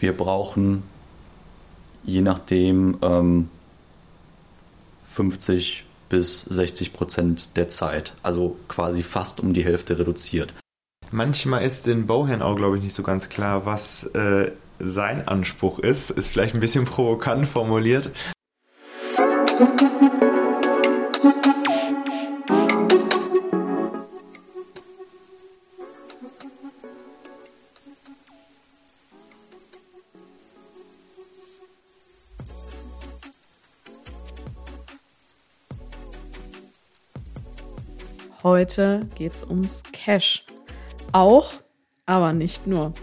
wir brauchen je nachdem ähm, 50 bis 60 Prozent der Zeit, also quasi fast um die Hälfte reduziert. Manchmal ist den Bauherrn auch, glaube ich, nicht so ganz klar, was äh, sein Anspruch ist. Ist vielleicht ein bisschen provokant formuliert. Heute geht es ums Cash. Auch, aber nicht nur.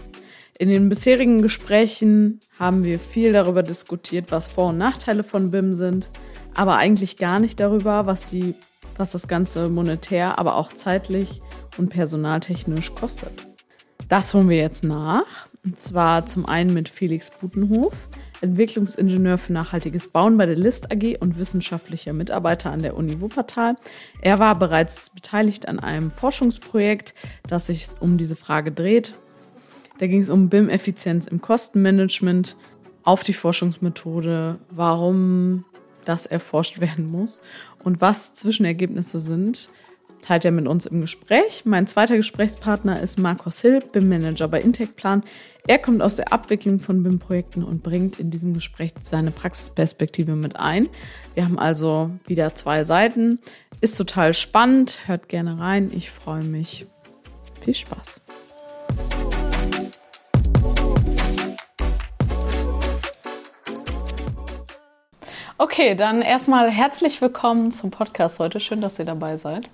In den bisherigen Gesprächen haben wir viel darüber diskutiert, was Vor- und Nachteile von BIM sind, aber eigentlich gar nicht darüber, was, die, was das Ganze monetär, aber auch zeitlich und personaltechnisch kostet. Das holen wir jetzt nach. Und zwar zum einen mit Felix Butenhof. Entwicklungsingenieur für nachhaltiges Bauen bei der List AG und wissenschaftlicher Mitarbeiter an der Uni Wuppertal. Er war bereits beteiligt an einem Forschungsprojekt, das sich um diese Frage dreht. Da ging es um BIM-Effizienz im Kostenmanagement, auf die Forschungsmethode, warum das erforscht werden muss und was Zwischenergebnisse sind, teilt er mit uns im Gespräch. Mein zweiter Gesprächspartner ist Markus Hill, BIM-Manager bei Intecplan. Er kommt aus der Abwicklung von BIM-Projekten und bringt in diesem Gespräch seine Praxisperspektive mit ein. Wir haben also wieder zwei Seiten. Ist total spannend. Hört gerne rein. Ich freue mich. Viel Spaß. Okay, dann erstmal herzlich willkommen zum Podcast heute. Schön, dass ihr dabei seid.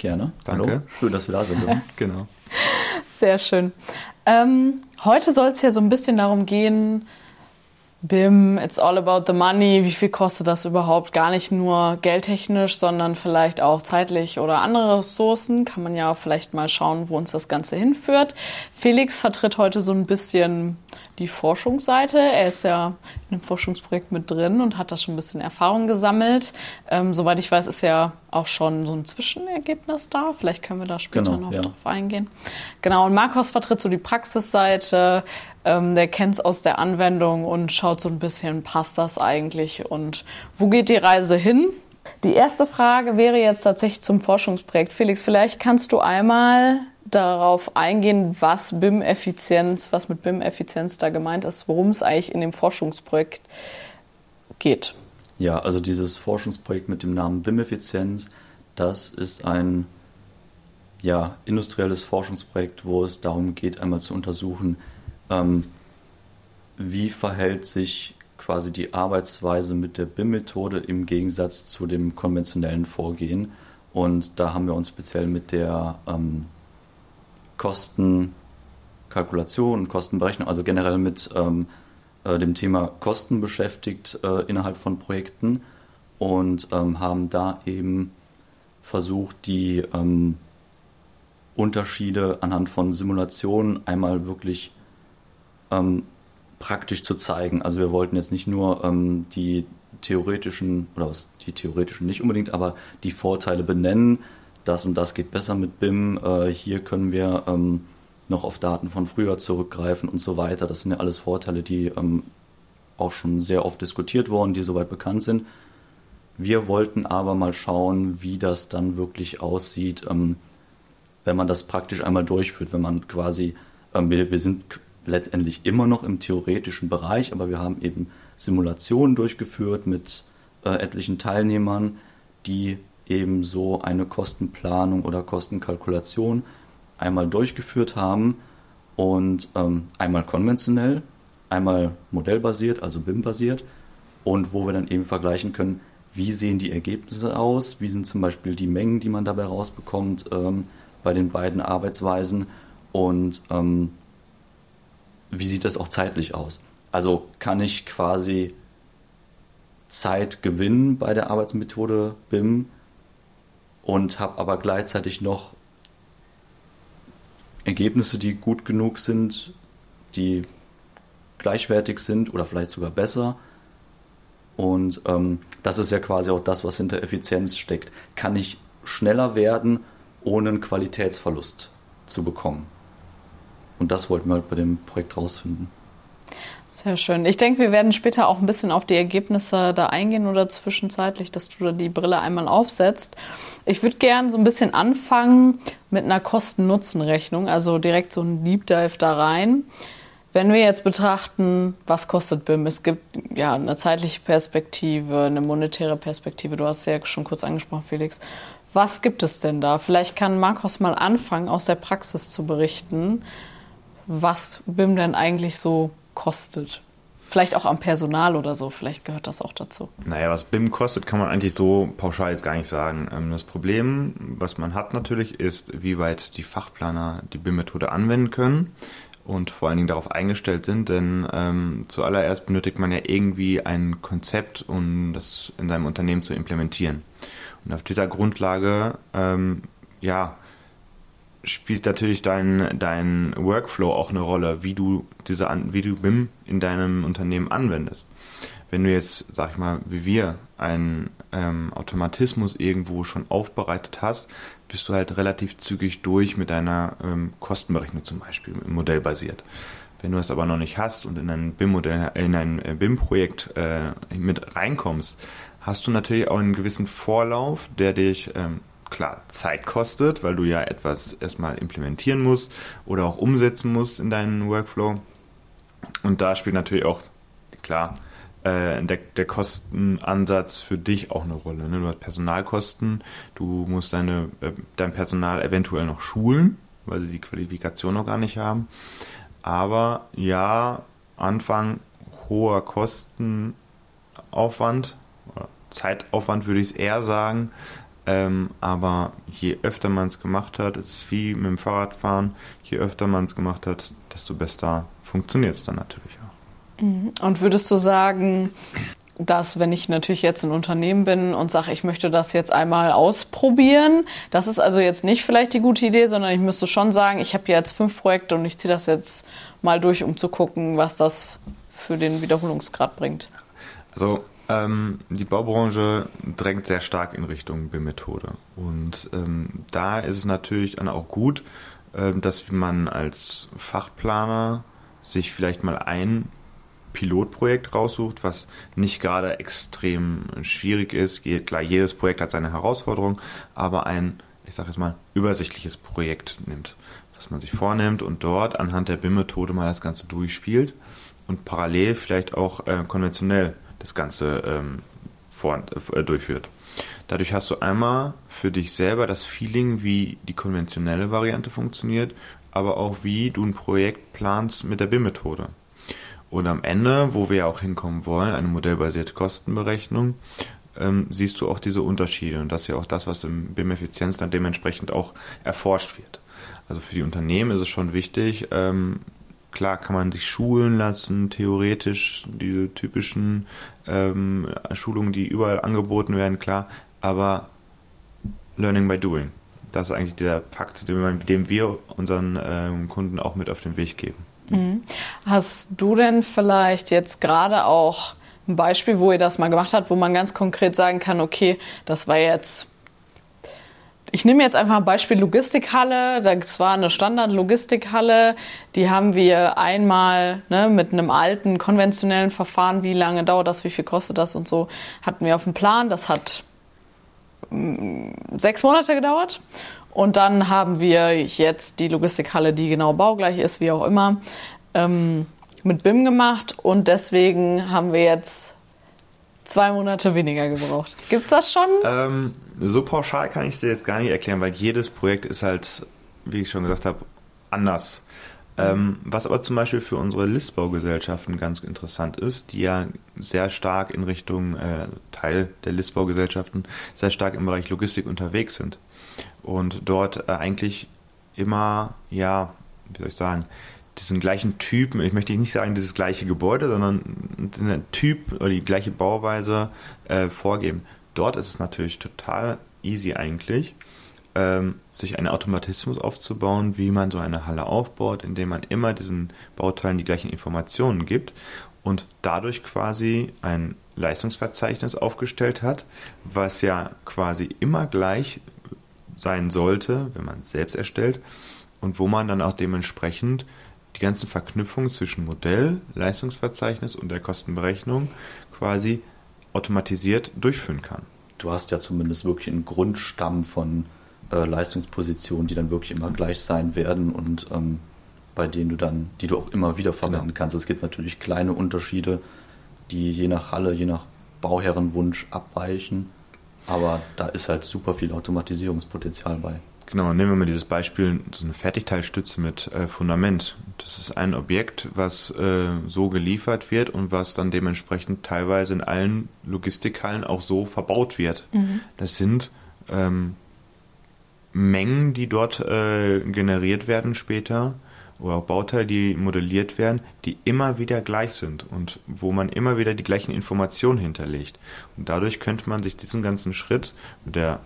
Gerne. Danke. Hallo. Schön, dass wir da sind. genau. Sehr schön. Ähm, heute soll es ja so ein bisschen darum gehen, BIM, it's all about the money. Wie viel kostet das überhaupt? Gar nicht nur geldtechnisch, sondern vielleicht auch zeitlich oder andere Ressourcen. Kann man ja vielleicht mal schauen, wo uns das Ganze hinführt. Felix vertritt heute so ein bisschen die Forschungsseite. Er ist ja in einem Forschungsprojekt mit drin und hat da schon ein bisschen Erfahrung gesammelt. Ähm, soweit ich weiß, ist ja auch schon so ein Zwischenergebnis da. Vielleicht können wir da später Genau, noch ja. drauf eingehen. Genau, und Markus vertritt so die Praxisseite. Ähm, der kennt es aus der Anwendung und schaut so ein bisschen, passt das eigentlich und wo geht die Reise hin? Die erste Frage wäre jetzt tatsächlich zum Forschungsprojekt. Felix, vielleicht kannst du einmal darauf eingehen, was BIM-Effizienz, was mit BIM-Effizienz da gemeint ist, worum es eigentlich in dem Forschungsprojekt geht. Ja, also dieses Forschungsprojekt mit dem Namen BIM-Effizienz, das ist ein ja, industrielles Forschungsprojekt, wo es darum geht, einmal zu untersuchen, ähm, wie verhält sich quasi die Arbeitsweise mit der BIM-Methode im Gegensatz zu dem konventionellen Vorgehen. Und da haben wir uns speziell mit der ähm, Kostenkalkulation und Kostenberechnung, also generell mit ähm, äh, dem Thema Kosten beschäftigt äh, innerhalb von Projekten und ähm, haben da eben versucht, die ähm, Unterschiede anhand von Simulationen einmal wirklich ähm, praktisch zu zeigen. Also wir wollten jetzt nicht nur ähm, die theoretischen, oder was, die theoretischen nicht unbedingt, aber die Vorteile benennen, das und das geht besser mit BIM, äh, hier können wir ähm, noch auf Daten von früher zurückgreifen und so weiter. Das sind ja alles Vorteile, die ähm, auch schon sehr oft diskutiert wurden, die soweit bekannt sind. Wir wollten aber mal schauen, wie das dann wirklich aussieht, ähm, wenn man das praktisch einmal durchführt, wenn man quasi, ähm, wir, wir sind letztendlich immer noch im theoretischen Bereich, aber wir haben eben Simulationen durchgeführt mit äh, etlichen Teilnehmern, die eben so eine Kostenplanung oder Kostenkalkulation einmal durchgeführt haben und ähm, einmal konventionell, einmal modellbasiert, also BIM-basiert und wo wir dann eben vergleichen können, wie sehen die Ergebnisse aus, wie sind zum Beispiel die Mengen, die man dabei rausbekommt ähm, bei den beiden Arbeitsweisen und ähm, wie sieht das auch zeitlich aus. Also kann ich quasi Zeit gewinnen bei der Arbeitsmethode BIM und habe aber gleichzeitig noch Ergebnisse, die gut genug sind, die gleichwertig sind oder vielleicht sogar besser. Und ähm, das ist ja quasi auch das, was hinter Effizienz steckt. Kann ich schneller werden, ohne einen Qualitätsverlust zu bekommen? Und das wollten wir halt bei dem Projekt rausfinden. Sehr schön. Ich denke, wir werden später auch ein bisschen auf die Ergebnisse da eingehen oder zwischenzeitlich, dass du da die Brille einmal aufsetzt. Ich würde gerne so ein bisschen anfangen mit einer Kosten-Nutzen-Rechnung, also direkt so ein Deep Dive da rein. Wenn wir jetzt betrachten, was kostet BIM? Es gibt ja eine zeitliche Perspektive, eine monetäre Perspektive. Du hast es ja schon kurz angesprochen, Felix. Was gibt es denn da? Vielleicht kann Markus mal anfangen, aus der Praxis zu berichten, was BIM denn eigentlich so kostet. Vielleicht auch am Personal oder so, vielleicht gehört das auch dazu. Naja, was BIM kostet, kann man eigentlich so pauschal jetzt gar nicht sagen. Ähm, das Problem, was man hat natürlich, ist, wie weit die Fachplaner die BIM-Methode anwenden können und vor allen Dingen darauf eingestellt sind, denn ähm, zuallererst benötigt man ja irgendwie ein Konzept, um das in seinem Unternehmen zu implementieren. Und auf dieser Grundlage, ähm, ja, spielt natürlich dein, dein Workflow auch eine Rolle, wie du diese wie du BIM in deinem Unternehmen anwendest. Wenn du jetzt, sag ich mal, wie wir, einen ähm, Automatismus irgendwo schon aufbereitet hast, bist du halt relativ zügig durch mit deiner ähm, Kostenberechnung zum Beispiel, modellbasiert. Wenn du es aber noch nicht hast und in ein BIM-Modell, in ein äh, BIM-Projekt äh, mit reinkommst, hast du natürlich auch einen gewissen Vorlauf, der dich ähm, klar Zeit kostet, weil du ja etwas erstmal implementieren musst oder auch umsetzen musst in deinen Workflow. Und da spielt natürlich auch, klar, äh, der, der, Kostenansatz für dich auch eine Rolle. Ne? Du hast Personalkosten, du musst deine, äh, dein Personal eventuell noch schulen, weil sie die Qualifikation noch gar nicht haben. Aber ja, Anfang hoher Kostenaufwand, Zeitaufwand würde ich es eher sagen, ähm, aber je öfter man es gemacht hat, es ist wie mit dem Fahrradfahren, je öfter man es gemacht hat, desto besser funktioniert es dann natürlich auch. Mhm. Und würdest du sagen, dass wenn ich natürlich jetzt ein Unternehmen bin und sage, ich möchte das jetzt einmal ausprobieren, das ist also jetzt nicht vielleicht die gute Idee, sondern ich müsste schon sagen, ich habe jetzt fünf Projekte und ich ziehe das jetzt mal durch, um zu gucken, was das für den Wiederholungsgrad bringt. Also ähm, die Baubranche drängt sehr stark in Richtung BIM-Methode. Und ähm, da ist es natürlich dann auch gut, ähm, dass man als Fachplaner sich vielleicht mal ein Pilotprojekt raussucht, was nicht gerade extrem schwierig ist. Klar, jedes Projekt hat seine Herausforderung, aber ein, ich sage jetzt mal, übersichtliches Projekt nimmt, was man sich vornimmt und dort anhand der BIM-Methode mal das Ganze durchspielt und parallel vielleicht auch äh, konventionell das Ganze ähm, vor, äh, durchführt. Dadurch hast du einmal für dich selber das Feeling, wie die konventionelle Variante funktioniert, aber auch wie du ein Projekt planst mit der BIM-Methode. Und am Ende, wo wir ja auch hinkommen wollen, eine modellbasierte Kostenberechnung, ähm, siehst du auch diese Unterschiede. Und das ist ja auch das, was im BIM-Effizienz dann dementsprechend auch erforscht wird. Also für die Unternehmen ist es schon wichtig, ähm, Klar kann man sich schulen lassen, theoretisch, diese typischen ähm, Schulungen, die überall angeboten werden, klar, aber Learning by Doing. Das ist eigentlich der Fakt, den, den wir unseren ähm, Kunden auch mit auf den Weg geben. Mhm. Hast du denn vielleicht jetzt gerade auch ein Beispiel, wo ihr das mal gemacht habt, wo man ganz konkret sagen kann, okay, das war jetzt ich nehme jetzt einfach ein Beispiel Logistikhalle. Das war eine Standard-Logistikhalle. Die haben wir einmal ne, mit einem alten konventionellen Verfahren, wie lange dauert das, wie viel kostet das und so, hatten wir auf dem Plan. Das hat mm, sechs Monate gedauert. Und dann haben wir jetzt die Logistikhalle, die genau baugleich ist, wie auch immer, ähm, mit BIM gemacht. Und deswegen haben wir jetzt zwei Monate weniger gebraucht. Gibt es das schon? Ähm, so pauschal kann ich es dir jetzt gar nicht erklären, weil jedes Projekt ist halt, wie ich schon gesagt habe, anders. Ähm, was aber zum Beispiel für unsere Listbaugesellschaften ganz interessant ist, die ja sehr stark in Richtung äh, Teil der Listbaugesellschaften sehr stark im Bereich Logistik unterwegs sind und dort äh, eigentlich immer, ja, wie soll ich sagen, diesen gleichen Typen, ich möchte nicht sagen dieses gleiche Gebäude, sondern den Typ oder die gleiche Bauweise äh, vorgeben. Dort ist es natürlich total easy eigentlich, ähm, sich einen Automatismus aufzubauen, wie man so eine Halle aufbaut, indem man immer diesen Bauteilen die gleichen Informationen gibt und dadurch quasi ein Leistungsverzeichnis aufgestellt hat, was ja quasi immer gleich sein sollte, wenn man es selbst erstellt und wo man dann auch dementsprechend die ganzen Verknüpfungen zwischen Modell, Leistungsverzeichnis und der Kostenberechnung quasi automatisiert durchführen kann. Du hast ja zumindest wirklich einen Grundstamm von äh, Leistungspositionen, die dann wirklich immer gleich sein werden und ähm, bei denen du dann, die du auch immer wieder verwenden genau. kannst. Es gibt natürlich kleine Unterschiede, die je nach Halle, je nach Bauherrenwunsch abweichen, aber da ist halt super viel Automatisierungspotenzial bei. Genau, nehmen wir mal dieses Beispiel, so eine Fertigteilstütze mit äh, Fundament. Das ist ein Objekt, was äh, so geliefert wird und was dann dementsprechend teilweise in allen Logistikhallen auch so verbaut wird. Mhm. Das sind ähm, Mengen, die dort äh, generiert werden später oder auch Bauteile, die modelliert werden, die immer wieder gleich sind und wo man immer wieder die gleichen Informationen hinterlegt. Und dadurch könnte man sich diesen ganzen Schritt mit der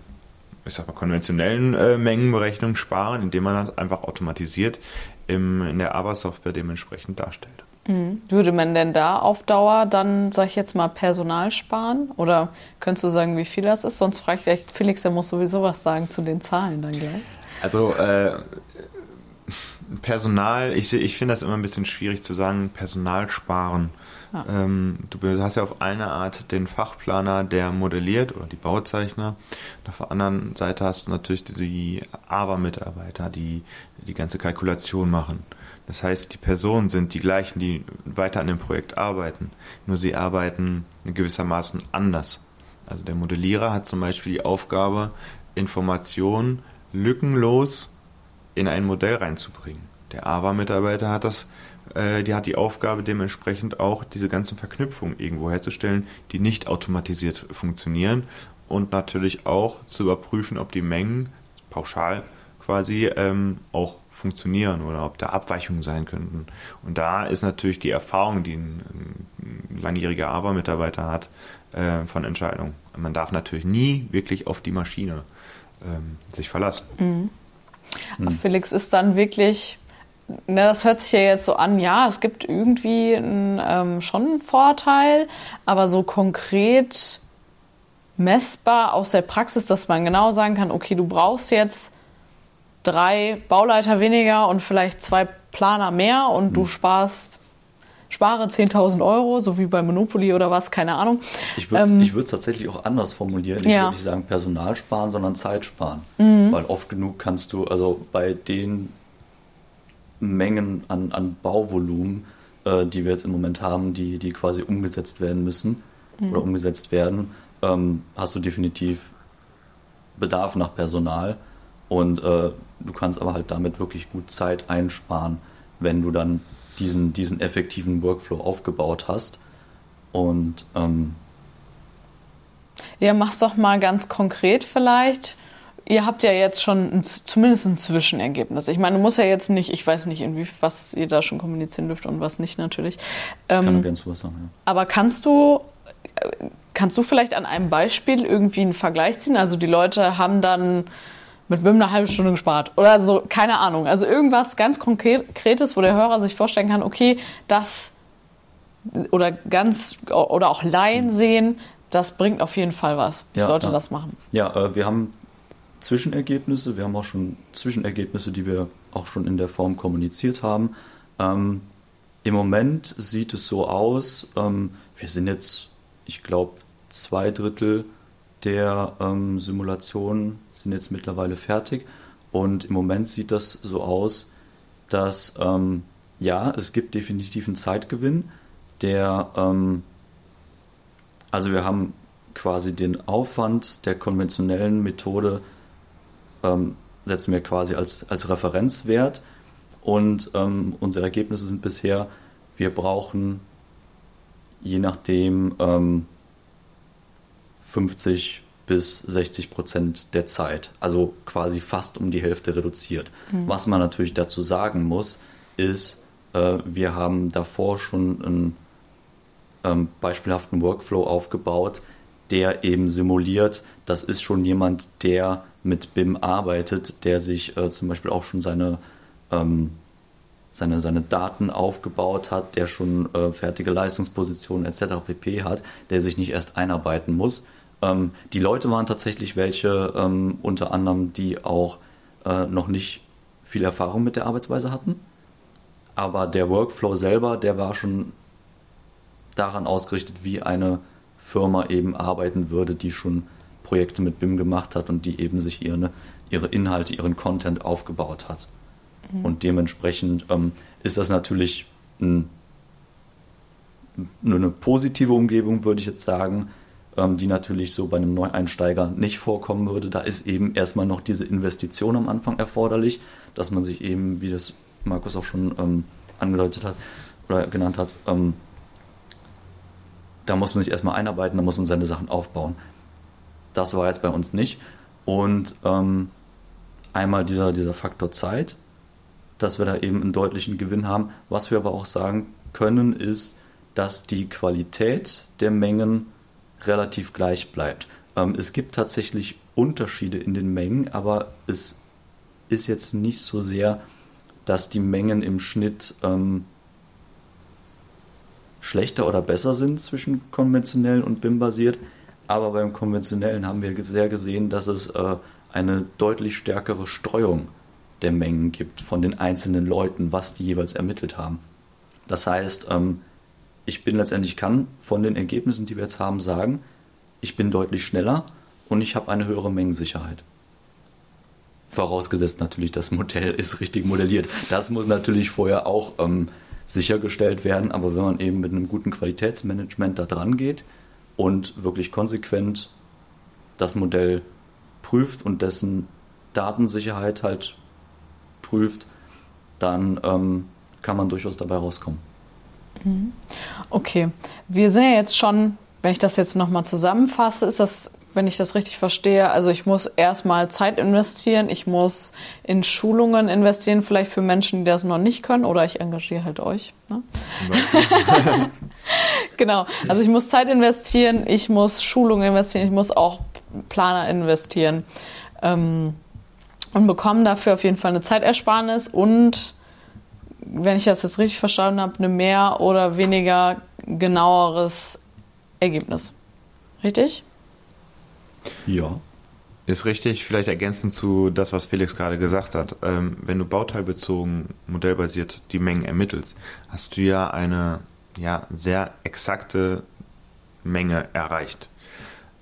ich sag mal, konventionellen äh, Mengenberechnung sparen, indem man das einfach automatisiert im, in der ABA-Software dementsprechend darstellt. Mhm. Würde man denn da auf Dauer dann, sag ich jetzt mal, Personal sparen? Oder könntest du sagen, wie viel das ist? Sonst frage ich vielleicht Felix, der muss sowieso was sagen zu den Zahlen dann gleich. Also äh, Personal, ich, ich finde das immer ein bisschen schwierig zu sagen, Personal sparen. Ja. Ähm, du hast ja auf eine Art den Fachplaner, der modelliert oder die Bauzeichner. Und auf der anderen Seite hast du natürlich die AVA-Mitarbeiter, die die ganze Kalkulation machen. Das heißt, die Personen sind die gleichen, die weiter an dem Projekt arbeiten. Nur sie arbeiten gewissermaßen anders. Also der Modellierer hat zum Beispiel die Aufgabe, Informationen lückenlos in ein Modell reinzubringen. Der AVA-Mitarbeiter hat das äh, die hat die Aufgabe dementsprechend auch diese ganzen Verknüpfungen irgendwo herzustellen, die nicht automatisiert funktionieren und natürlich auch zu überprüfen, ob die Mengen pauschal quasi ähm, auch funktionieren oder ob da Abweichungen sein könnten. Und da ist natürlich die Erfahrung, die ein, langjähriger ABA-Mitarbeiter hat, äh, von Entscheidung. Man darf natürlich nie wirklich auf die Maschine ähm, sich verlassen. Mhm. Mhm. Felix ist dann wirklich na, ne, das hört sich ja jetzt so an, ja, es gibt irgendwie einen, ähm, schon einen Vorteil, aber so konkret messbar aus der Praxis, dass man genau sagen kann, okay, du brauchst jetzt drei Bauleiter weniger und vielleicht zwei Planer mehr und mhm. du sparst spare 10.000 Euro, so wie bei Monopoly oder was, keine Ahnung. Ich würde es ähm, tatsächlich auch anders formulieren. Ich ja. würde nicht sagen Personal sparen, sondern Zeit sparen. Mhm. Weil oft genug kannst du, also bei den Mengen an, an Bauvolumen, äh, die wir jetzt im Moment haben, die, die quasi umgesetzt werden müssen mhm. oder umgesetzt werden, ähm, hast du definitiv Bedarf nach Personal und äh, du kannst aber halt damit wirklich gut Zeit einsparen, wenn du dann diesen, diesen effektiven Workflow aufgebaut hast. Und ähm, ja, mach's doch mal ganz konkret vielleicht ihr habt ja jetzt schon ein, zumindest ein Zwischenergebnis. Ich meine, du musst ja jetzt nicht, ich weiß nicht, inwie, was ihr da schon kommunizieren dürft und was nicht natürlich. Ich ähm, kann gerne sowas sagen, ja. Aber kannst du, kannst du vielleicht an einem Beispiel irgendwie einen Vergleich ziehen? Also die Leute haben dann mit BIM eine halbe Stunde gespart oder so, keine Ahnung. Also irgendwas ganz Konkretes, wo der Hörer sich vorstellen kann, okay, das oder ganz oder auch Laien sehen, das bringt auf jeden Fall was. Ich ja, sollte ja. das machen. Ja, äh, wir haben Zwischenergebnisse. Wir haben auch schon Zwischenergebnisse, die wir auch schon in der Form kommuniziert haben. Ähm, Im Moment sieht es so aus, ähm, wir sind jetzt, ich glaube, zwei Drittel der ähm, Simulationen sind jetzt mittlerweile fertig. Und im Moment sieht das so aus, dass ähm, ja, es gibt definitiv einen Zeitgewinn, der, ähm, also wir haben quasi den Aufwand der konventionellen Methode ähm, setzen wir quasi als, als Referenzwert. Und ähm, unsere Ergebnisse sind bisher, wir brauchen je nachdem ähm, 50 bis 60 Prozent der Zeit, also quasi fast um die Hälfte reduziert. Mhm. Was man natürlich dazu sagen muss, ist, äh, wir haben davor schon einen ähm, beispielhaften Workflow aufgebaut, der eben simuliert, das ist schon jemand, der mit BIM arbeitet, der sich äh, zum Beispiel auch schon seine, ähm, seine, seine Daten aufgebaut hat, der schon äh, fertige Leistungspositionen etc. pp hat, der sich nicht erst einarbeiten muss. Ähm, die Leute waren tatsächlich welche, ähm, unter anderem, die auch äh, noch nicht viel Erfahrung mit der Arbeitsweise hatten. Aber der Workflow selber, der war schon daran ausgerichtet, wie eine Firma eben arbeiten würde, die schon Projekte mit BIM gemacht hat und die eben sich ihre, ihre Inhalte, ihren Content aufgebaut hat. Mhm. Und dementsprechend ähm, ist das natürlich ein, eine positive Umgebung, würde ich jetzt sagen, die natürlich so bei einem Neueinsteiger nicht vorkommen würde. Da ist eben erstmal noch diese Investition am Anfang erforderlich, dass man sich eben, wie das Markus auch schon ähm, angedeutet hat oder genannt hat, ähm, da muss man sich erstmal einarbeiten, da muss man seine Sachen aufbauen. Das war jetzt bei uns nicht. Und ähm, einmal dieser, dieser Faktor Zeit, dass wir da eben einen deutlichen Gewinn haben. Was wir aber auch sagen können, ist, dass die Qualität der Mengen relativ gleich bleibt. Ähm, es gibt tatsächlich Unterschiede in den Mengen, aber es ist jetzt nicht so sehr, dass die Mengen im Schnitt ähm, schlechter oder besser sind zwischen konventionell und BIM-basiert. Aber beim konventionellen haben wir sehr gesehen, dass es äh, eine deutlich stärkere Streuung der Mengen gibt von den einzelnen Leuten, was die jeweils ermittelt haben. Das heißt, ähm, ich bin letztendlich kann von den Ergebnissen, die wir jetzt haben, sagen, ich bin deutlich schneller und ich habe eine höhere Mengensicherheit. Vorausgesetzt natürlich, das Modell ist richtig modelliert. Das muss natürlich vorher auch ähm, sichergestellt werden, aber wenn man eben mit einem guten Qualitätsmanagement da dran geht und wirklich konsequent das Modell prüft und dessen Datensicherheit halt prüft, dann ähm, kann man durchaus dabei rauskommen. Mhm. Okay, wir sind ja jetzt schon, wenn ich das jetzt nochmal zusammenfasse, ist das, wenn ich das richtig verstehe, also ich muss erstmal Zeit investieren, ich muss in Schulungen investieren, vielleicht für Menschen, die das noch nicht können, oder ich engagiere halt euch. Ne? genau, also ich muss Zeit investieren, ich muss Schulungen investieren, ich muss auch Planer investieren. Ähm, und bekomme dafür auf jeden Fall eine Zeitersparnis und wenn ich das jetzt richtig verstanden habe, eine mehr oder weniger genaueres Ergebnis. Richtig? Ja. Ist richtig, vielleicht ergänzend zu das, was Felix gerade gesagt hat. Ähm, wenn du bauteilbezogen, modellbasiert die Mengen ermittelst, hast du ja eine ja, sehr exakte Menge erreicht.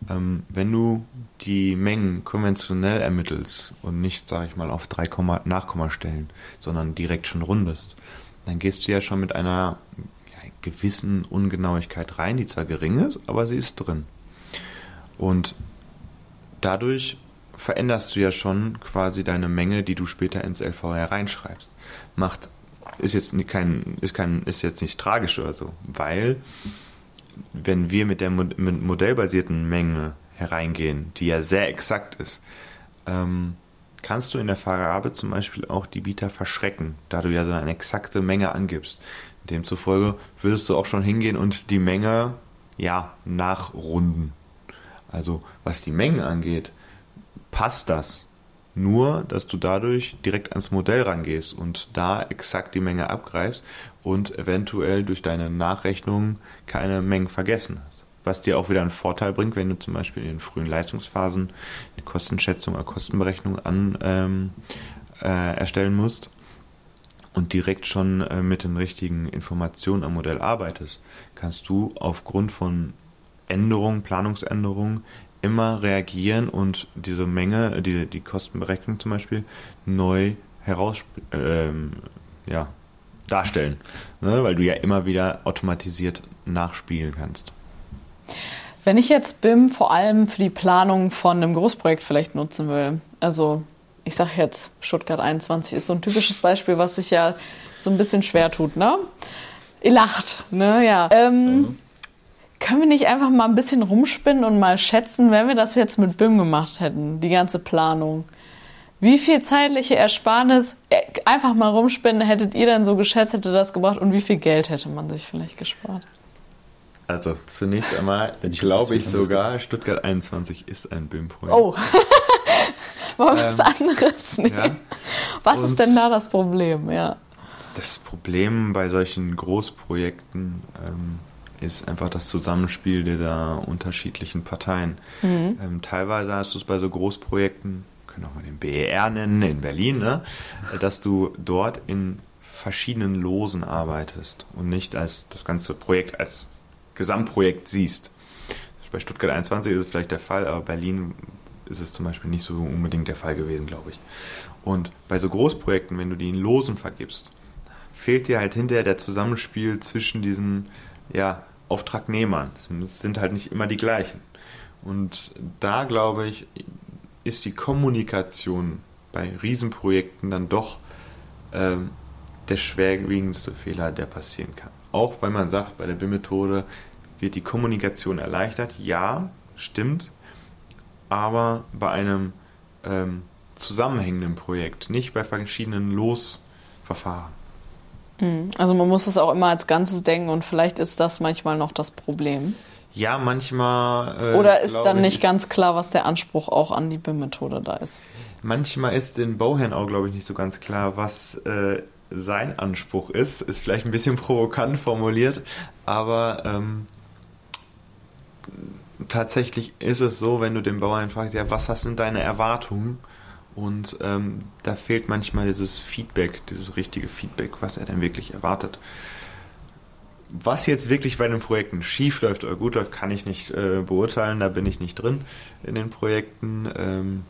Ähm, wenn du die Mengen konventionell ermittelst und nicht, sage ich mal, auf drei Nachkommastellen, sondern direkt schon rundest, dann gehst du ja schon mit einer ja, gewissen Ungenauigkeit rein, die zwar gering ist, aber sie ist drin. Und dadurch veränderst du ja schon quasi deine Menge, die du später ins LVR reinschreibst. Macht ist jetzt kein ist kein ist jetzt nicht tragisch oder so, weil wenn wir mit der modellbasierten Menge hereingehen, die ja sehr exakt ist, ähm, kannst du in der Vergabe zum Beispiel auch die Vita verschrecken, da du ja so eine exakte Menge angibst. Demzufolge würdest du auch schon hingehen und die Menge ja nachrunden. Also was die Mengen angeht, passt das. Nur, dass du dadurch direkt ans Modell rangehst und da exakt die Menge abgreifst und eventuell durch deine Nachrechnung keine Mengen vergessen hast. Was dir auch wieder einen Vorteil bringt, wenn du zum Beispiel in den frühen Leistungsphasen die Kostenschätzung oder Kostenberechnung an, ähm, äh, erstellen musst und direkt schon äh, mit den richtigen Informationen am Modell arbeitest, kannst du aufgrund von Änderungen, Planungsänderungen immer reagieren und diese Menge, die, die Kostenberechnung zum Beispiel, neu heraus ähm, ja, darstellen. Ne? Weil du ja immer wieder automatisiert nachspielen kannst. Wenn ich jetzt BIM vor allem für die Planung von einem Großprojekt vielleicht nutzen will, also ich sage jetzt, Stuttgart 21 ist so ein typisches Beispiel, was sich ja so ein bisschen schwer tut, ne? Ihr lacht, ne? Ja. Ähm, mhm. Können wir nicht einfach mal ein bisschen rumspinnen und mal schätzen, wenn wir das jetzt mit BIM gemacht hätten, die ganze Planung? Wie viel zeitliche Ersparnis, äh, einfach mal rumspinnen, hättet ihr dann so geschätzt, hätte das gebracht und wie viel Geld hätte man sich vielleicht gespart? Also zunächst einmal glaube ich sogar, Stuttgart 21 ist ein BIM-Projekt. Oh, war was ähm, anderes? Nee. Ja. Was und ist denn da das Problem? Ja. Das Problem bei solchen Großprojekten ähm, ist einfach das Zusammenspiel der unterschiedlichen Parteien. Mhm. Ähm, teilweise hast du es bei so Großprojekten, können auch mal den BER nennen, in Berlin, ne? dass du dort in verschiedenen Losen arbeitest und nicht als das ganze Projekt als Gesamtprojekt siehst. Bei Stuttgart 21 ist es vielleicht der Fall, aber Berlin ist es zum Beispiel nicht so unbedingt der Fall gewesen, glaube ich. Und bei so Großprojekten, wenn du die in Losen vergibst, fehlt dir halt hinterher der Zusammenspiel zwischen diesen ja, Auftragnehmern. Es sind halt nicht immer die gleichen. Und da glaube ich, ist die Kommunikation bei Riesenprojekten dann doch ähm, der schwerwiegendste Fehler, der passieren kann. Auch weil man sagt, bei der BIM-Methode wird die Kommunikation erleichtert. Ja, stimmt. Aber bei einem ähm, zusammenhängenden Projekt, nicht bei verschiedenen Losverfahren. Hm, also man muss es auch immer als Ganzes denken und vielleicht ist das manchmal noch das Problem. Ja, manchmal. Äh, Oder ist dann nicht ist, ganz klar, was der Anspruch auch an die BIM-Methode da ist? Manchmal ist den Bauherrn auch, glaube ich, nicht so ganz klar, was äh, sein Anspruch ist. Ist vielleicht ein bisschen provokant formuliert, aber ähm, tatsächlich ist es so, wenn du den Bauherrn fragst, ja, was sind deine Erwartungen? Und ähm, da fehlt manchmal dieses Feedback, dieses richtige Feedback, was er denn wirklich erwartet. Was jetzt wirklich bei den Projekten schief läuft oder gut läuft, kann ich nicht äh, beurteilen. Da bin ich nicht drin in den Projekten. Ähm,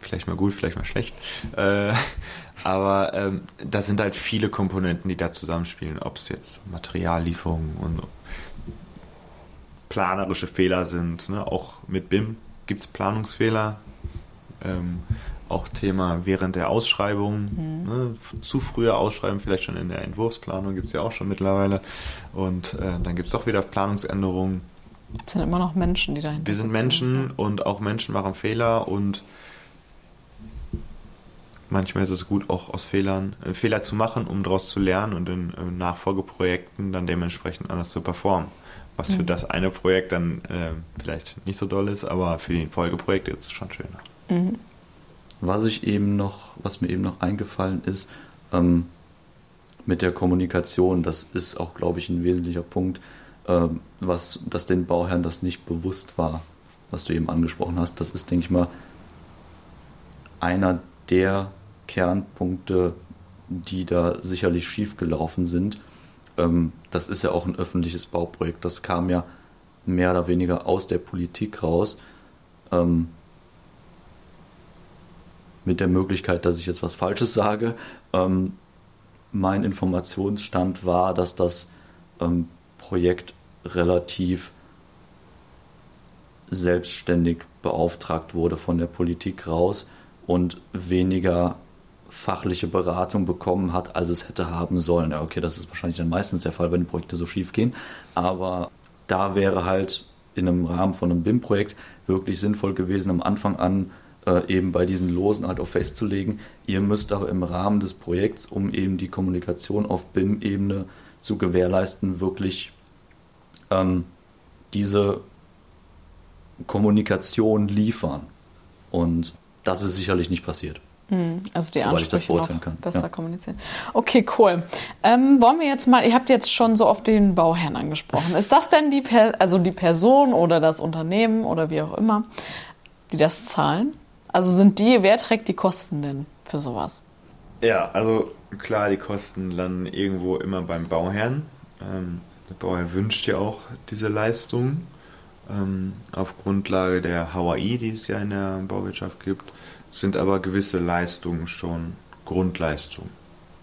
vielleicht mal gut, vielleicht mal schlecht. Äh, aber ähm, da sind halt viele Komponenten, die da zusammenspielen. Ob es jetzt Materiallieferungen und planerische Fehler sind. Ne? Auch mit BIM gibt es Planungsfehler. Ähm, auch Thema während der Ausschreibung, mhm. ne, zu früher ausschreiben, vielleicht schon in der Entwurfsplanung gibt es ja auch schon mittlerweile. Und äh, dann gibt es doch wieder Planungsänderungen. Es sind immer noch Menschen, die dahinter Wir sind sitzen. Menschen und auch Menschen machen Fehler und manchmal ist es gut, auch aus Fehlern äh, Fehler zu machen, um daraus zu lernen und in äh, Nachfolgeprojekten dann dementsprechend anders zu performen. Was mhm. für das eine Projekt dann äh, vielleicht nicht so doll ist, aber für die Folgeprojekte ist es schon schöner. Mhm. Was ich eben noch, was mir eben noch eingefallen ist, ähm, mit der Kommunikation, das ist auch, glaube ich, ein wesentlicher Punkt, ähm, was, dass den Bauherren das nicht bewusst war, was du eben angesprochen hast. Das ist, denke ich mal, einer der Kernpunkte, die da sicherlich schiefgelaufen sind. Ähm, das ist ja auch ein öffentliches Bauprojekt. Das kam ja mehr oder weniger aus der Politik raus. Ähm, mit der Möglichkeit, dass ich jetzt was Falsches sage. Ähm, mein Informationsstand war, dass das ähm, Projekt relativ selbstständig beauftragt wurde von der Politik raus und weniger fachliche Beratung bekommen hat, als es hätte haben sollen. Ja, okay, das ist wahrscheinlich dann meistens der Fall, wenn die Projekte so schief gehen, aber da wäre halt in einem Rahmen von einem BIM-Projekt wirklich sinnvoll gewesen, am Anfang an äh, eben bei diesen Losen halt auch festzulegen. Ihr müsst aber im Rahmen des Projekts, um eben die Kommunikation auf BIM-Ebene zu gewährleisten, wirklich ähm, diese Kommunikation liefern. Und das ist sicherlich nicht passiert. Hm, also die Ansprüche noch kann. besser ja. kommunizieren. Okay, cool. Ähm, wollen wir jetzt mal, ihr habt jetzt schon so oft den Bauherrn angesprochen. Ist das denn die, per also die Person oder das Unternehmen oder wie auch immer, die das zahlen? Also sind die, wer trägt die Kosten denn für sowas? Ja, also klar, die Kosten landen irgendwo immer beim Bauherrn. Ähm, der Bauherr wünscht ja auch diese Leistung ähm, auf Grundlage der HAI, die es ja in der Bauwirtschaft gibt, sind aber gewisse Leistungen schon Grundleistungen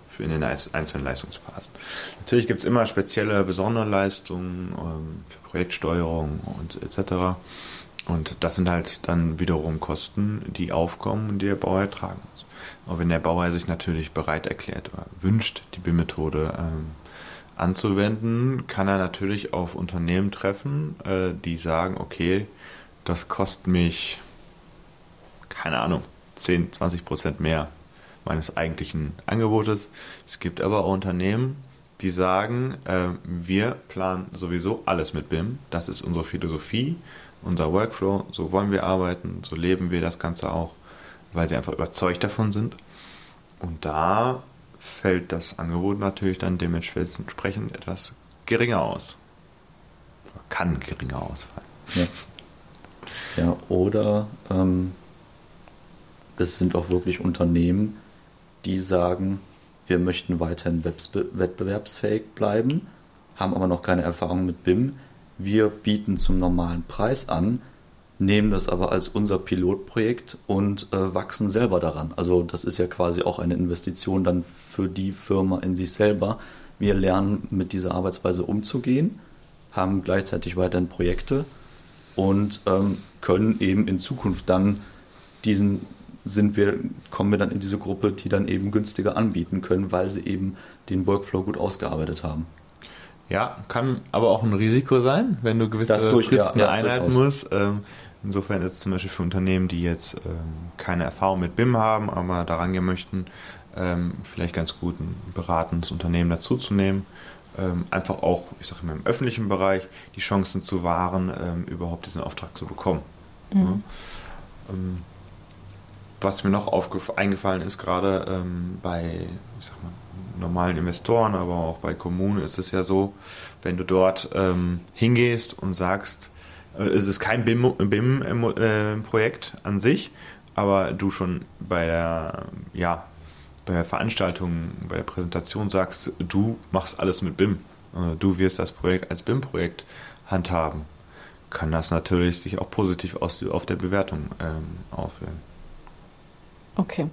für in den einzelnen Leistungsphasen. Natürlich gibt es immer spezielle, besondere Leistungen ähm, für Projektsteuerung und etc. Und das sind halt dann wiederum Kosten, die aufkommen und die der Bauherr tragen muss. Auch wenn der Bauherr sich natürlich bereit erklärt oder wünscht, die BIM-Methode ähm, anzuwenden, kann er natürlich auf Unternehmen treffen, äh, die sagen, okay, das kostet mich, keine Ahnung, 10, 20 Prozent mehr meines eigentlichen Angebotes. Es gibt aber auch Unternehmen, die sagen, äh, wir planen sowieso alles mit BIM, das ist unsere Philosophie unser Workflow, so wollen wir arbeiten, so leben wir das Ganze auch, weil sie einfach überzeugt davon sind. Und da fällt das Angebot natürlich dann dementsprechend etwas geringer aus. Kann geringer ausfallen. Ja, ja oder ähm, es sind auch wirklich Unternehmen, die sagen, wir möchten weiterhin wettbewerbsfähig bleiben, haben aber noch keine Erfahrung mit BIM. Wir bieten zum normalen Preis an, nehmen das aber als unser Pilotprojekt und äh, wachsen selber daran. Also das ist ja quasi auch eine Investition dann für die Firma in sich selber. Wir lernen mit dieser Arbeitsweise umzugehen, haben gleichzeitig weiterhin Projekte und ähm, können eben in Zukunft dann diesen sind wir, kommen wir dann in diese Gruppe, die dann eben günstiger anbieten können, weil sie eben den Workflow gut ausgearbeitet haben. Ja, kann aber auch ein Risiko sein, wenn du gewisse durch, Fristen ja, einhalten musst. Ähm, insofern ist es zum Beispiel für Unternehmen, die jetzt ähm, keine Erfahrung mit BIM haben, aber daran gehen möchten, ähm, vielleicht ganz gut ein beratendes Unternehmen dazuzunehmen. einfach auch, ich sage immer im öffentlichen Bereich, die Chancen zu wahren, überhaupt diesen Auftrag zu bekommen. Mhm. Ja was mir noch eingefallen ist, gerade ähm, bei mal, normalen Investoren, aber auch bei Kommunen ist es ja so, wenn du dort ähm, hingehst und sagst, äh, es ist kein BIM-Projekt BIM, äh, an sich, aber du schon bei der, ja, bei der Veranstaltung, bei der Präsentation sagst, du machst alles mit BIM. Äh, du wirst das Projekt als BIM-Projekt handhaben. Kann das natürlich sich auch positiv aus, auf der Bewertung ähm, aufwirken. Okay.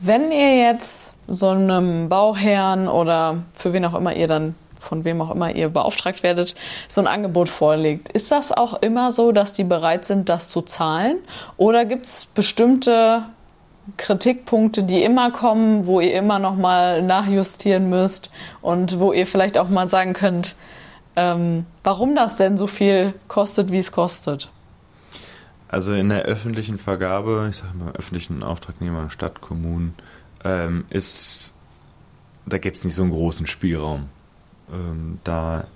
Wenn ihr jetzt so einem Bauherrn oder für wen auch immer ihr dann, von wem auch immer ihr beauftragt werdet, so ein Angebot vorlegt, ist das auch immer so, dass die bereit sind, das zu zahlen? Oder gibt es bestimmte Kritikpunkte, die immer kommen, wo ihr immer noch mal nachjustieren müsst und wo ihr vielleicht auch mal sagen könnt, ähm, warum das denn so viel kostet, wie es kostet? Also in der öffentlichen Vergabe, ich sage mal öffentlichen Auftragnehmer, Stadt, Kommunen, ähm, ist, da gibt es nicht so einen großen Spielraum. Ähm, da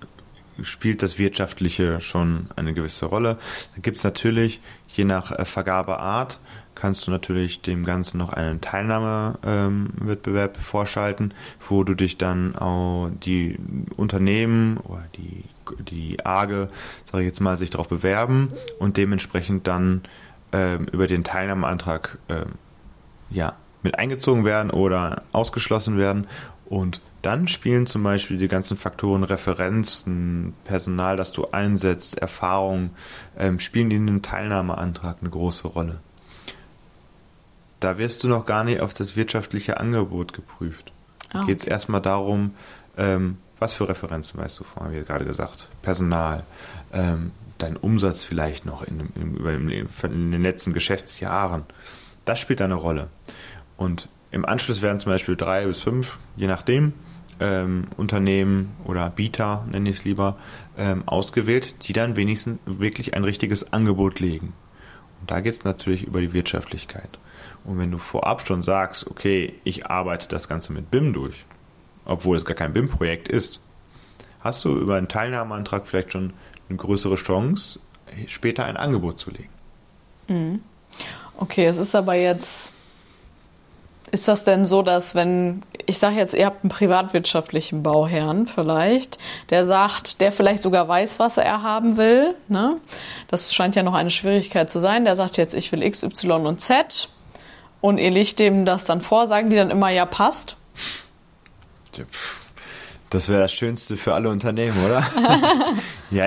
spielt das Wirtschaftliche schon eine gewisse Rolle. Da gibt es natürlich, je nach äh, Vergabeart, kannst du natürlich dem Ganzen noch einen Teilnahmewettbewerb ähm, vorschalten, wo du dich dann auch die Unternehmen oder die die AGE, sage ich jetzt mal, sich darauf bewerben und dementsprechend dann ähm, über den Teilnahmeantrag ähm, ja, mit eingezogen werden oder ausgeschlossen werden. Und dann spielen zum Beispiel die ganzen Faktoren Referenzen, Personal, das du einsetzt, Erfahrung, ähm, spielen in dem Teilnahmeantrag eine große Rolle. Da wirst du noch gar nicht auf das wirtschaftliche Angebot geprüft. Da oh, geht es erstmal darum, ähm, was für Referenzen weißt du vorhin, wie gerade gesagt? Personal, ähm, dein Umsatz vielleicht noch in, in, in, den letzten Geschäftsjahren. Das spielt eine Rolle. Und im Anschluss werden zum Beispiel drei bis fünf, je nachdem, ähm, Unternehmen oder Bieter, nenne ich es lieber, ähm, ausgewählt, die dann wenigstens wirklich ein richtiges Angebot legen. Und da geht es natürlich über die Wirtschaftlichkeit. Und wenn du vorab schon sagst, okay, ich arbeite das Ganze mit BIM durch, obwohl es gar kein BIM-Projekt ist, hast du über einen Teilnahmeantrag vielleicht schon eine größere Chance, später ein Angebot zu legen. Mhm. Okay, es ist aber jetzt, ist das denn so, dass wenn, ich sage jetzt, ihr habt einen privatwirtschaftlichen Bauherrn vielleicht, der sagt, der vielleicht sogar weiß, was er haben will, ne? das scheint ja noch eine Schwierigkeit zu sein, der sagt jetzt, ich will X, Y und Z und ihr legt dem das dann vor, sagen die dann immer, ja, passt? Das wäre das Schönste für alle Unternehmen, oder? ja,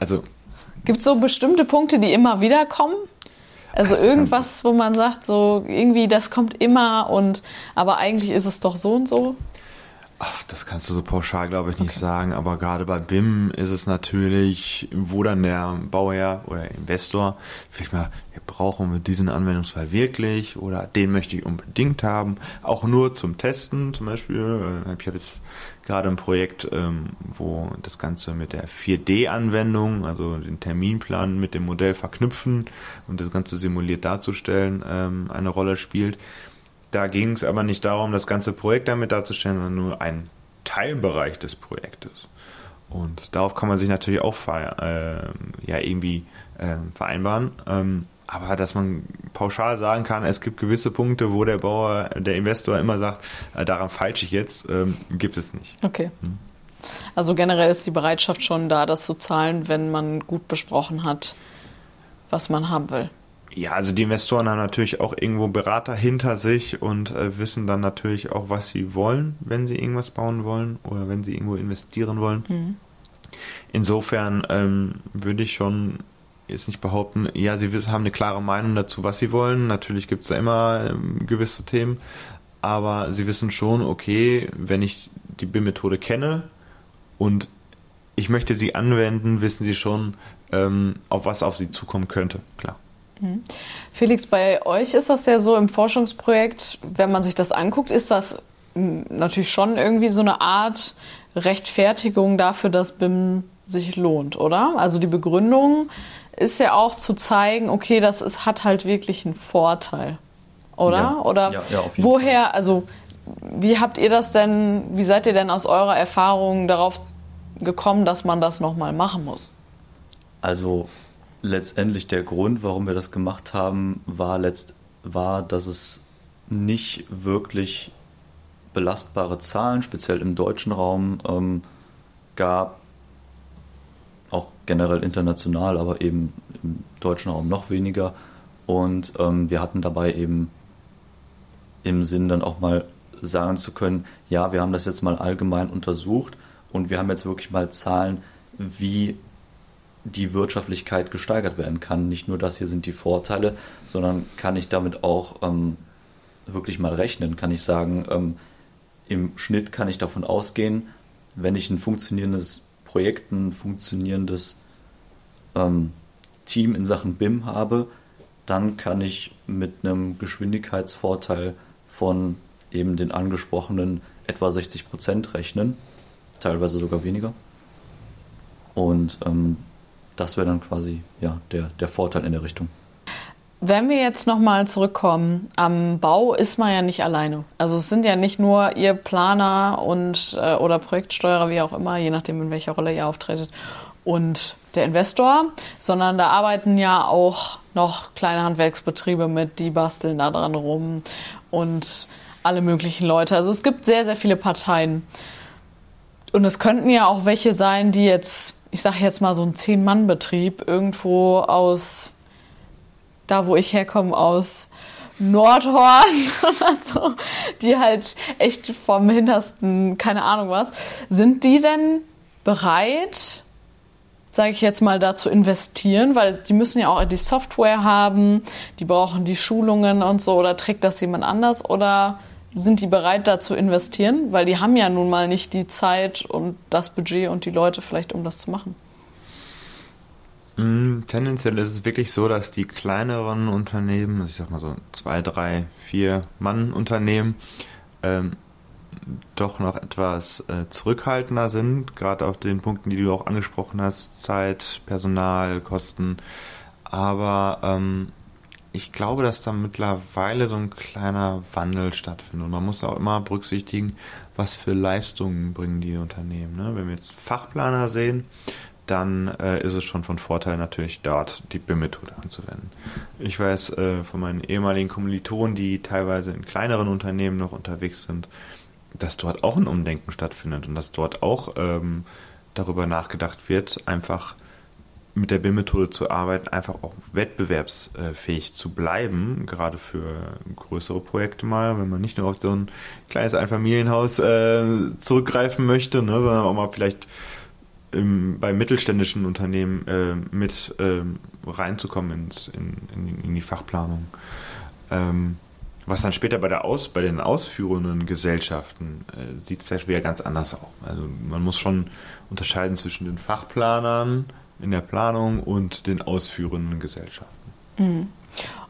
also. Gibt es so bestimmte Punkte, die immer wieder kommen? Also irgendwas, wo man sagt, so irgendwie, das kommt immer und aber eigentlich ist es doch so und so? Ach, das kannst du so pauschal, glaube ich, nicht okay. sagen. Aber gerade bei BIM ist es natürlich, wo dann der Bauherr oder Investor vielleicht mal, wir brauchen wir diesen Anwendungsfall wirklich oder den möchte ich unbedingt haben. Auch nur zum Testen zum Beispiel. Äh, ich habe jetzt gerade ein Projekt, ähm, wo das Ganze mit der 4D-Anwendung, also den Terminplan mit dem Modell verknüpfen und das Ganze simuliert darzustellen, ähm, eine Rolle spielt. Da ging es aber nicht darum, das ganze Projekt damit darzustellen, sondern nur einen Teilbereich des Projektes. Und darauf kann man sich natürlich auch äh, ja, irgendwie äh, vereinbaren. Ähm, aber dass man pauschal sagen kann, es gibt gewisse Punkte, wo der Bauer, der Investor immer sagt, äh, daran falsche ich jetzt, ähm, gibt es nicht. Okay. Hm. Also generell ist die Bereitschaft schon da, das zu zahlen, wenn man gut besprochen hat, was man haben will. Ja, also die Investoren haben natürlich auch irgendwo Berater hinter sich und äh, wissen dann natürlich auch, was sie wollen, wenn sie irgendwas bauen wollen oder wenn sie irgendwo investieren wollen. Mhm. Insofern ähm, würde ich schon jetzt nicht behaupten, ja, sie haben eine klare Meinung dazu, was sie wollen. Natürlich gibt es da immer ähm, gewisse Themen, aber sie wissen schon, okay, wenn ich die BIM-Methode kenne und ich möchte sie anwenden, wissen sie schon, ähm, auf was auf sie zukommen könnte, klar. Mhm. Felix, bei euch ist das ja so im Forschungsprojekt, wenn man sich das anguckt, ist das hm, natürlich schon irgendwie so eine Art Rechtfertigung dafür, dass BIM sich lohnt, oder? Also die Begründung ist ja auch zu zeigen, okay, das ist, hat halt wirklich einen Vorteil, oder? Ja, oder ja, ja, woher, Fall. also wie habt ihr das denn, wie seid ihr denn aus eurer Erfahrung darauf gekommen, dass man das nochmal machen muss? Also letztendlich der Grund, warum wir das gemacht haben, war, letzt, war dass es nicht wirklich belastbare Zahlen, speziell im deutschen Raum, ähm, gab, auch generell international, aber eben im deutschen Raum noch weniger. Und ähm, wir hatten dabei eben im Sinn dann auch mal sagen zu können, ja, wir haben das jetzt mal allgemein untersucht und wir haben jetzt wirklich mal Zahlen, wie die Wirtschaftlichkeit gesteigert werden kann. Nicht nur das hier sind die Vorteile, sondern kann ich damit auch ähm, wirklich mal rechnen. Kann ich sagen, ähm, im Schnitt kann ich davon ausgehen, wenn ich ein funktionierendes Projekt, ein funktionierendes ähm, Team in Sachen BIM habe, dann kann ich mit einem Geschwindigkeitsvorteil von eben den angesprochenen etwa 60 Prozent rechnen, teilweise sogar weniger. Und ähm, das wäre dann quasi ja, der, der Vorteil in der Richtung. Wenn wir jetzt nochmal zurückkommen, am Bau ist man ja nicht alleine. Also es sind ja nicht nur ihr Planer und äh, oder Projektsteuerer, wie auch immer, je nachdem in welcher Rolle ihr auftretet, und der Investor, sondern da arbeiten ja auch noch kleine Handwerksbetriebe mit, die basteln da dran rum und alle möglichen Leute. Also es gibt sehr, sehr viele Parteien. Und es könnten ja auch welche sein, die jetzt, ich sage jetzt mal so ein Zehn-Mann-Betrieb irgendwo aus, da wo ich herkomme, aus Nordhorn oder so, die halt echt vom hintersten, keine Ahnung was, sind die denn bereit, sage ich jetzt mal, da zu investieren, weil die müssen ja auch die Software haben, die brauchen die Schulungen und so, oder trägt das jemand anders? Oder sind die bereit, da zu investieren? Weil die haben ja nun mal nicht die Zeit und das Budget und die Leute vielleicht, um das zu machen. Mm, tendenziell ist es wirklich so, dass die kleineren Unternehmen, ich sag mal so zwei, drei, vier Mann-Unternehmen, ähm, doch noch etwas äh, zurückhaltender sind, gerade auf den Punkten, die du auch angesprochen hast, Zeit, Personal, Kosten. Aber ähm, ich glaube, dass da mittlerweile so ein kleiner Wandel stattfindet. Und man muss auch immer berücksichtigen, was für Leistungen bringen die Unternehmen. Ne? Wenn wir jetzt Fachplaner sehen, dann äh, ist es schon von Vorteil natürlich dort die BIM-Methode anzuwenden. Ich weiß äh, von meinen ehemaligen Kommilitonen, die teilweise in kleineren Unternehmen noch unterwegs sind, dass dort auch ein Umdenken stattfindet und dass dort auch ähm, darüber nachgedacht wird, einfach mit der BIM-Methode zu arbeiten, einfach auch wettbewerbsfähig zu bleiben, gerade für größere Projekte mal, wenn man nicht nur auf so ein kleines Einfamilienhaus äh, zurückgreifen möchte, ne, sondern auch mal vielleicht im, bei mittelständischen Unternehmen äh, mit äh, reinzukommen ins, in, in, in, die Fachplanung. Ähm, was dann später bei, der Aus, bei den ausführenden Gesellschaften äh, sieht es ja wieder ganz anders aus. Also man muss schon unterscheiden zwischen den Fachplanern, in der Planung und den ausführenden Gesellschaften. Mhm.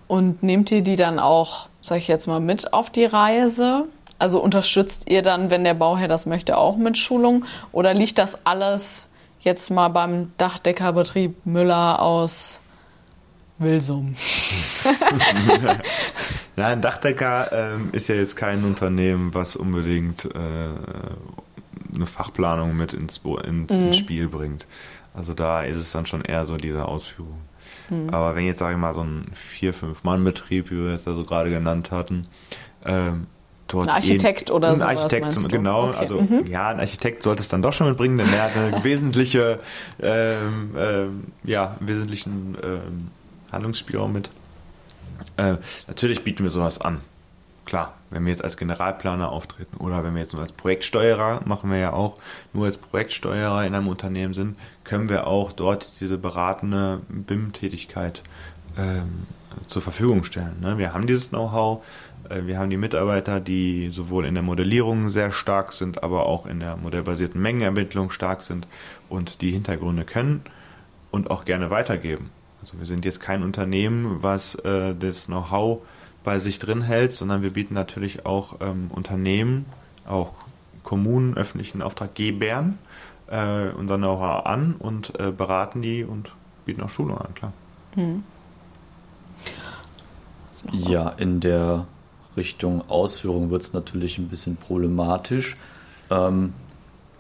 Und nehmt ihr die dann auch, sag ich jetzt mal, mit auf die Reise? Also unterstützt ihr dann, wenn der Bauherr das möchte, auch mit Schulung? Oder liegt das alles jetzt mal beim Dachdeckerbetrieb Müller aus Wilsum? ja, ein Dachdecker ähm, ist ja jetzt kein Unternehmen, was unbedingt äh, eine Fachplanung mit ins, ins, mhm. ins Spiel bringt. Also da ist es dann schon eher so diese Ausführung. Mhm. Aber wenn jetzt, sage ich mal, so ein vier, fünf Mann-Betrieb, wie wir es ja so gerade genannt hatten, ähm, dort. Ein Architekt oder so. Ein Architekt, zum, genau. Okay. Also mhm. ja, ein Architekt sollte es dann doch schon mitbringen, denn er hat eine wesentliche, ähm, ähm, ja, wesentlichen ähm, Handlungsspielraum mit. Äh, natürlich bieten wir sowas an. Klar, wenn wir jetzt als Generalplaner auftreten oder wenn wir jetzt nur als Projektsteuerer, machen wir ja auch, nur als Projektsteuerer in einem Unternehmen sind, können wir auch dort diese beratende BIM-Tätigkeit ähm, zur Verfügung stellen. Ne? Wir haben dieses Know-how, äh, wir haben die Mitarbeiter, die sowohl in der Modellierung sehr stark sind, aber auch in der modellbasierten Mengenermittlung stark sind und die Hintergründe können und auch gerne weitergeben. Also wir sind jetzt kein Unternehmen, was äh, das Know-how bei sich drin hält, sondern wir bieten natürlich auch ähm, Unternehmen, auch Kommunen, öffentlichen Auftraggebern äh, unser Know-how an und äh, beraten die und bieten auch Schulungen an, klar. Hm. Ja, in der Richtung Ausführung wird es natürlich ein bisschen problematisch. Ähm,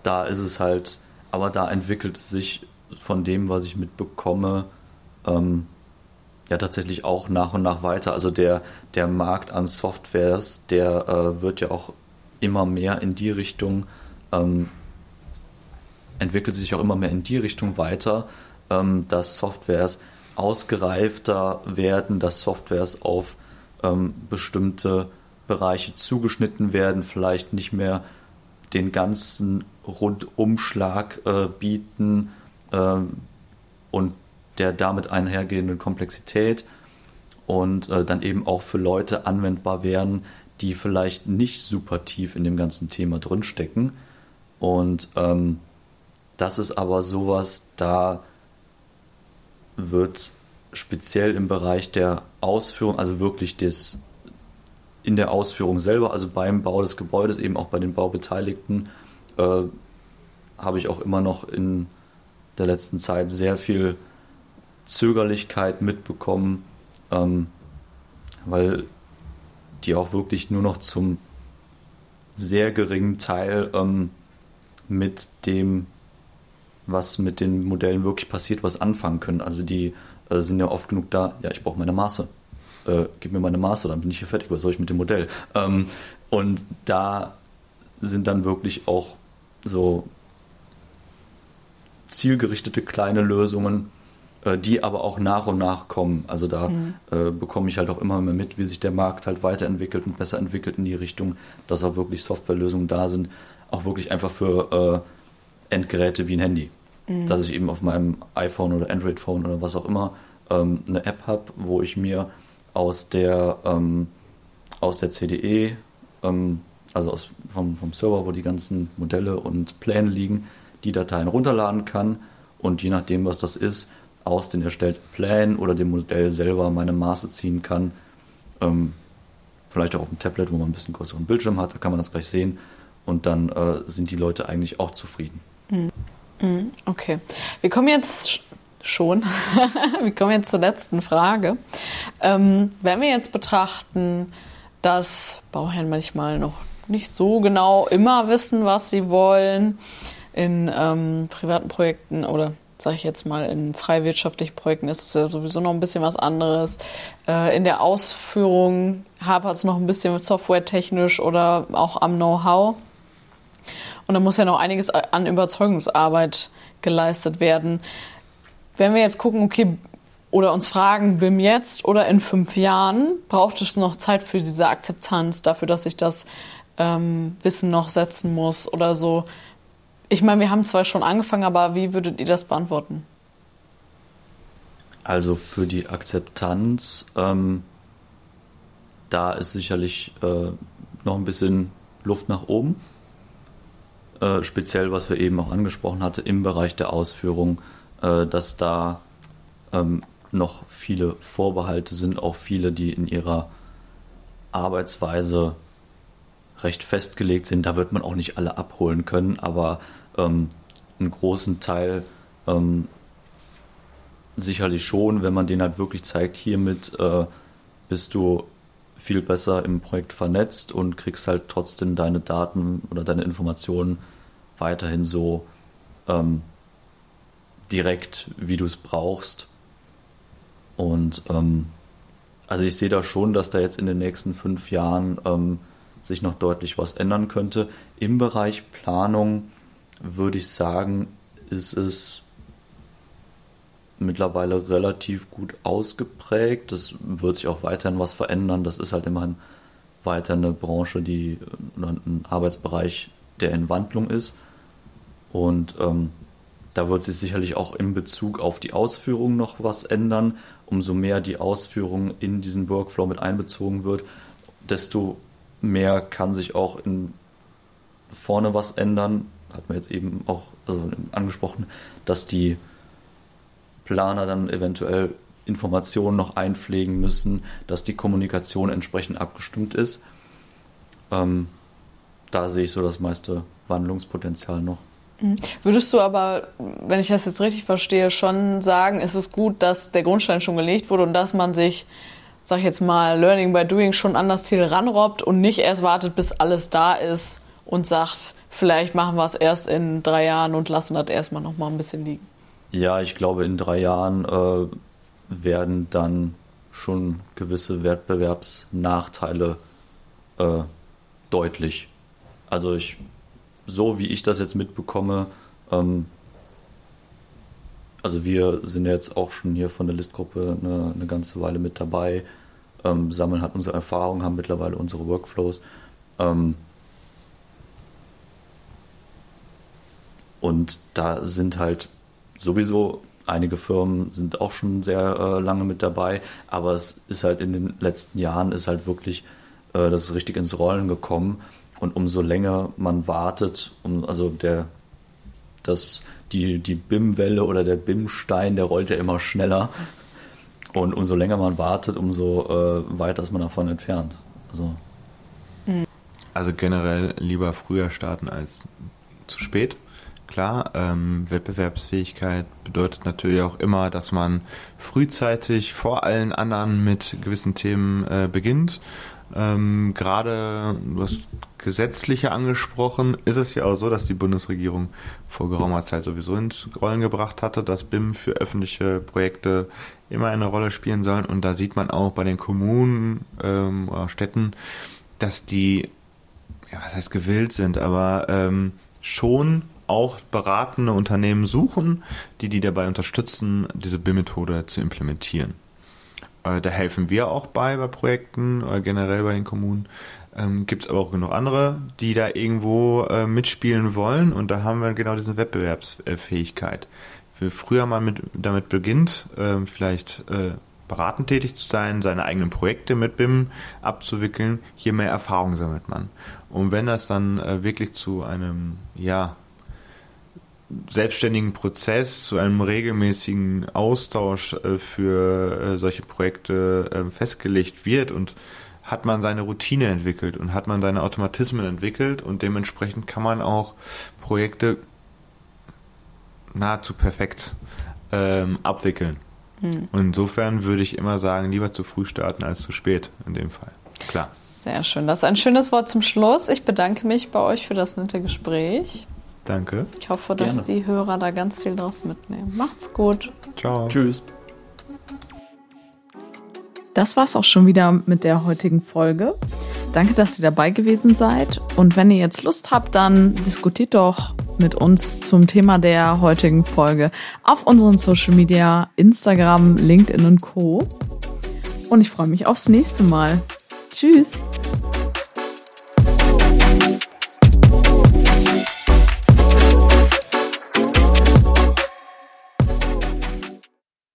da ist es halt, aber da entwickelt es sich von dem, was ich mitbekomme, ähm, ja tatsächlich auch nach und nach weiter. Also der, der Markt an Softwares, der äh, wird ja auch immer mehr in die Richtung, ähm, entwickelt sich auch immer mehr in die Richtung weiter, ähm, dass Softwares ausgereifter werden, dass Softwares auf ähm, bestimmte Bereiche zugeschnitten werden, vielleicht nicht mehr den ganzen Rundumschlag äh, bieten äh, und der damit einhergehenden Komplexität und äh, dann eben auch für Leute anwendbar wären, die vielleicht nicht super tief in dem ganzen Thema drinstecken. Und ähm, das ist aber sowas, da wird speziell im Bereich der Ausführung, also wirklich des in der Ausführung selber, also beim Bau des Gebäudes, eben auch bei den Baubeteiligten, äh, habe ich auch immer noch in der letzten Zeit sehr viel Zögerlichkeit mitbekommen, ähm, weil die auch wirklich nur noch zum sehr geringen Teil ähm, mit dem, was mit den Modellen wirklich passiert, was anfangen können. Also die äh, sind ja oft genug da, ja, ich brauche meine Maße. Äh, gib mir meine Maße, dann bin ich hier fertig, was soll ich mit dem Modell? Ähm, und da sind dann wirklich auch so zielgerichtete kleine Lösungen, die aber auch nach und nach kommen. Also da mhm. äh, bekomme ich halt auch immer mehr mit, wie sich der Markt halt weiterentwickelt und besser entwickelt in die Richtung, dass auch wirklich Softwarelösungen da sind, auch wirklich einfach für äh, Endgeräte wie ein Handy. Mhm. Dass ich eben auf meinem iPhone oder Android-Phone oder was auch immer ähm, eine App habe, wo ich mir aus der, ähm, aus der CDE, ähm, also aus, vom, vom Server, wo die ganzen Modelle und Pläne liegen, die Dateien runterladen kann und je nachdem, was das ist, aus den erstellten Plänen oder dem Modell selber meine Maße ziehen kann. Ähm, vielleicht auch auf dem Tablet, wo man ein bisschen größeren Bildschirm hat, da kann man das gleich sehen. Und dann äh, sind die Leute eigentlich auch zufrieden. Mhm. mhm. Okay. Wir kommen jetzt schon. wir kommen jetzt zur letzten Frage. Ähm, wenn wir jetzt betrachten, dass Bauherren manchmal noch nicht so genau immer wissen, was sie wollen, in ähm, privaten Projekten oder sage ich jetzt mal, in freiwirtschaftlichen Projekten ist es ja sowieso noch ein bisschen was anderes. Äh, in der Ausführung hapert es noch ein bisschen softwaretechnisch oder auch am Know-how. Und da muss ja noch einiges an Überzeugungsarbeit geleistet werden. Wenn wir jetzt gucken, okay, oder uns fragen, BIM jetzt oder in fünf Jahren, braucht es noch Zeit für diese Akzeptanz, dafür, dass ich das ähm, Wissen noch setzen muss oder so. Ich meine, wir haben zwar schon angefangen, aber wie würdet ihr das beantworten? Also für die Akzeptanz, ähm, da ist sicherlich äh, noch ein bisschen Luft nach oben. Äh, speziell, was wir eben auch angesprochen hatten, im Bereich der Ausführung, äh, dass da ähm, noch viele Vorbehalte sind, auch viele, die in ihrer Arbeitsweise recht festgelegt sind. Da wird man auch nicht alle abholen können, aber ähm, einen großen Teil ähm, sicherlich schon, wenn man den halt wirklich zeigt, hiermit äh, bist du viel besser im Projekt vernetzt und kriegst halt trotzdem deine Daten oder deine Informationen weiterhin so ähm, direkt, wie du es brauchst. Und ähm, also ich sehe da schon, dass da jetzt in den nächsten fünf Jahren ähm, sich noch deutlich was ändern könnte. Im Bereich Planung würde ich sagen, ist es mittlerweile relativ gut ausgeprägt. Das wird sich auch weiterhin was verändern. Das ist halt immerhin weiter eine Branche, die oder ein Arbeitsbereich, der in Wandlung ist. Und ähm, da wird sich sicherlich auch in Bezug auf die Ausführung noch was ändern. Umso mehr die Ausführung in diesen Workflow mit einbezogen wird, desto mehr kann sich auch in vorne was ändern. Hat man jetzt eben auch also angesprochen, dass die Planer dann eventuell Informationen noch einpflegen müssen, dass die Kommunikation entsprechend abgestimmt ist. Ähm, da sehe ich so das meiste Wandlungspotenzial noch. Mhm. Würdest du aber, wenn ich das jetzt richtig verstehe, schon sagen, ist es gut, dass der Grundstein schon gelegt wurde und dass man sich, sag ich jetzt mal, Learning by Doing schon an das Ziel ranrobbt und nicht erst wartet, bis alles da ist und sagt, vielleicht machen wir es erst in drei Jahren und lassen das erstmal noch mal ein bisschen liegen? Ja, ich glaube, in drei Jahren äh, werden dann schon gewisse Wettbewerbsnachteile äh, deutlich. Also ich, so wie ich das jetzt mitbekomme, ähm, also wir sind jetzt auch schon hier von der Listgruppe eine, eine ganze Weile mit dabei, ähm, sammeln halt unsere Erfahrungen, haben mittlerweile unsere Workflows. Ähm, und da sind halt sowieso einige Firmen sind auch schon sehr äh, lange mit dabei, aber es ist halt in den letzten Jahren ist halt wirklich äh, das richtig ins Rollen gekommen und umso länger man wartet, um, also der das die die BIM-Welle oder der BIM-Stein, der rollt ja immer schneller und umso länger man wartet, umso äh, weiter ist man davon entfernt. Also also generell lieber früher starten als zu spät. Klar, ähm, Wettbewerbsfähigkeit bedeutet natürlich auch immer, dass man frühzeitig vor allen anderen mit gewissen Themen äh, beginnt. Ähm, Gerade, du hast gesetzliche angesprochen, ist es ja auch so, dass die Bundesregierung vor geraumer Zeit sowieso ins Rollen gebracht hatte, dass BIM für öffentliche Projekte immer eine Rolle spielen soll. Und da sieht man auch bei den Kommunen ähm, oder Städten, dass die, ja, was heißt gewillt sind, aber ähm, schon auch beratende Unternehmen suchen, die die dabei unterstützen, diese BIM-Methode zu implementieren. Äh, da helfen wir auch bei, bei Projekten, oder generell bei den Kommunen. Ähm, Gibt es aber auch genug andere, die da irgendwo äh, mitspielen wollen und da haben wir genau diese Wettbewerbsfähigkeit. Wie früher man mit, damit beginnt, äh, vielleicht äh, beratend tätig zu sein, seine eigenen Projekte mit BIM abzuwickeln, je mehr Erfahrung sammelt man. Und wenn das dann äh, wirklich zu einem, ja, selbstständigen Prozess, zu einem regelmäßigen Austausch äh, für äh, solche Projekte äh, festgelegt wird und hat man seine Routine entwickelt und hat man seine Automatismen entwickelt und dementsprechend kann man auch Projekte nahezu perfekt ähm, abwickeln. Hm. Und insofern würde ich immer sagen, lieber zu früh starten als zu spät in dem Fall. Klar. Sehr schön. Das ist ein schönes Wort zum Schluss. Ich bedanke mich bei euch für das nette Gespräch. Danke. Ich hoffe, dass Gerne. die Hörer da ganz viel draus mitnehmen. Macht's gut. Ciao. Tschüss. Das war's auch schon wieder mit der heutigen Folge. Danke, dass ihr dabei gewesen seid. Und wenn ihr jetzt Lust habt, dann diskutiert doch mit uns zum Thema der heutigen Folge auf unseren Social Media, Instagram, LinkedIn und Co. Und ich freue mich aufs nächste Mal. Tschüss.